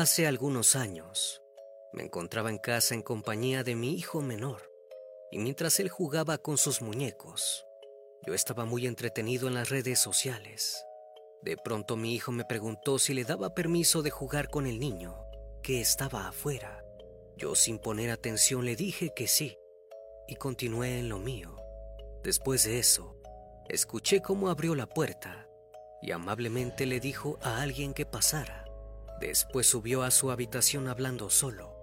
Hace algunos años, me encontraba en casa en compañía de mi hijo menor, y mientras él jugaba con sus muñecos, yo estaba muy entretenido en las redes sociales. De pronto mi hijo me preguntó si le daba permiso de jugar con el niño, que estaba afuera. Yo sin poner atención le dije que sí, y continué en lo mío. Después de eso, escuché cómo abrió la puerta y amablemente le dijo a alguien que pasara. Después subió a su habitación hablando solo.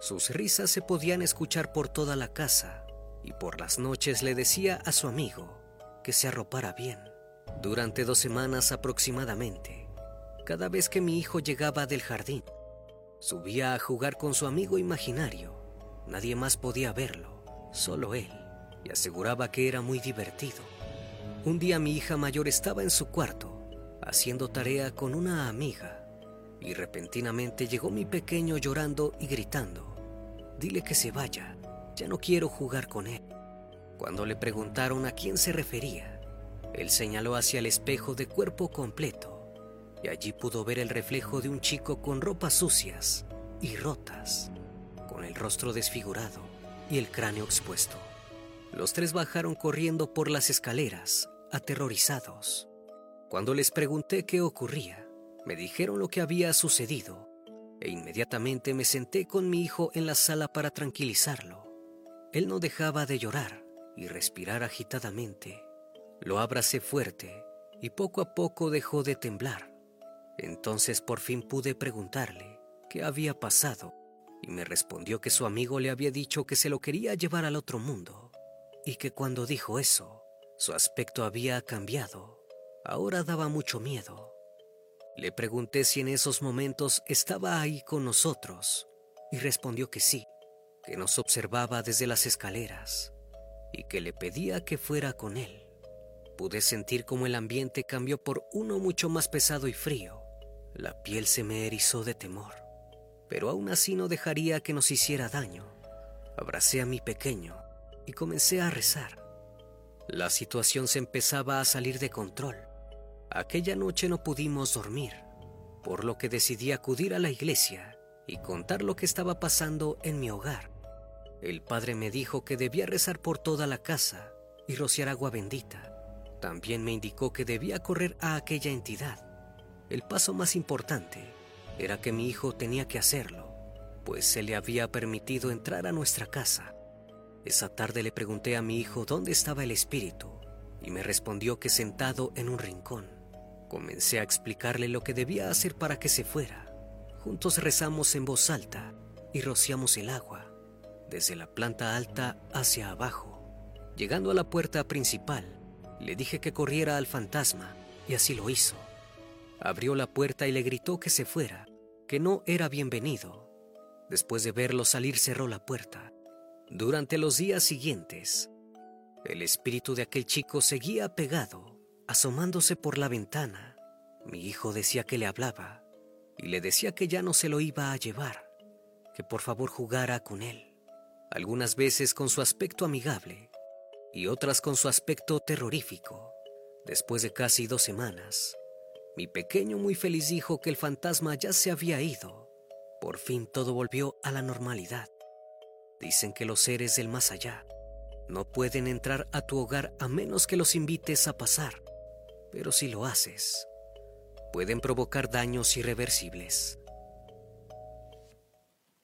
Sus risas se podían escuchar por toda la casa y por las noches le decía a su amigo que se arropara bien. Durante dos semanas aproximadamente, cada vez que mi hijo llegaba del jardín, subía a jugar con su amigo imaginario. Nadie más podía verlo, solo él, y aseguraba que era muy divertido. Un día mi hija mayor estaba en su cuarto, haciendo tarea con una amiga, y repentinamente llegó mi pequeño llorando y gritando, dile que se vaya, ya no quiero jugar con él. Cuando le preguntaron a quién se refería, él señaló hacia el espejo de cuerpo completo, y allí pudo ver el reflejo de un chico con ropas sucias y rotas, con el rostro desfigurado y el cráneo expuesto. Los tres bajaron corriendo por las escaleras aterrorizados. Cuando les pregunté qué ocurría, me dijeron lo que había sucedido e inmediatamente me senté con mi hijo en la sala para tranquilizarlo. Él no dejaba de llorar y respirar agitadamente. Lo abracé fuerte y poco a poco dejó de temblar. Entonces por fin pude preguntarle qué había pasado y me respondió que su amigo le había dicho que se lo quería llevar al otro mundo y que cuando dijo eso, su aspecto había cambiado. Ahora daba mucho miedo. Le pregunté si en esos momentos estaba ahí con nosotros y respondió que sí, que nos observaba desde las escaleras y que le pedía que fuera con él. Pude sentir como el ambiente cambió por uno mucho más pesado y frío. La piel se me erizó de temor, pero aún así no dejaría que nos hiciera daño. Abracé a mi pequeño y comencé a rezar. La situación se empezaba a salir de control. Aquella noche no pudimos dormir, por lo que decidí acudir a la iglesia y contar lo que estaba pasando en mi hogar. El padre me dijo que debía rezar por toda la casa y rociar agua bendita. También me indicó que debía correr a aquella entidad. El paso más importante era que mi hijo tenía que hacerlo, pues se le había permitido entrar a nuestra casa. Esa tarde le pregunté a mi hijo dónde estaba el espíritu y me respondió que sentado en un rincón. Comencé a explicarle lo que debía hacer para que se fuera. Juntos rezamos en voz alta y rociamos el agua, desde la planta alta hacia abajo. Llegando a la puerta principal, le dije que corriera al fantasma y así lo hizo. Abrió la puerta y le gritó que se fuera, que no era bienvenido. Después de verlo salir cerró la puerta. Durante los días siguientes, el espíritu de aquel chico seguía pegado, asomándose por la ventana. Mi hijo decía que le hablaba y le decía que ya no se lo iba a llevar, que por favor jugara con él. Algunas veces con su aspecto amigable y otras con su aspecto terrorífico. Después de casi dos semanas, mi pequeño muy feliz dijo que el fantasma ya se había ido. Por fin todo volvió a la normalidad. Dicen que los seres del más allá no pueden entrar a tu hogar a menos que los invites a pasar, pero si lo haces, pueden provocar daños irreversibles.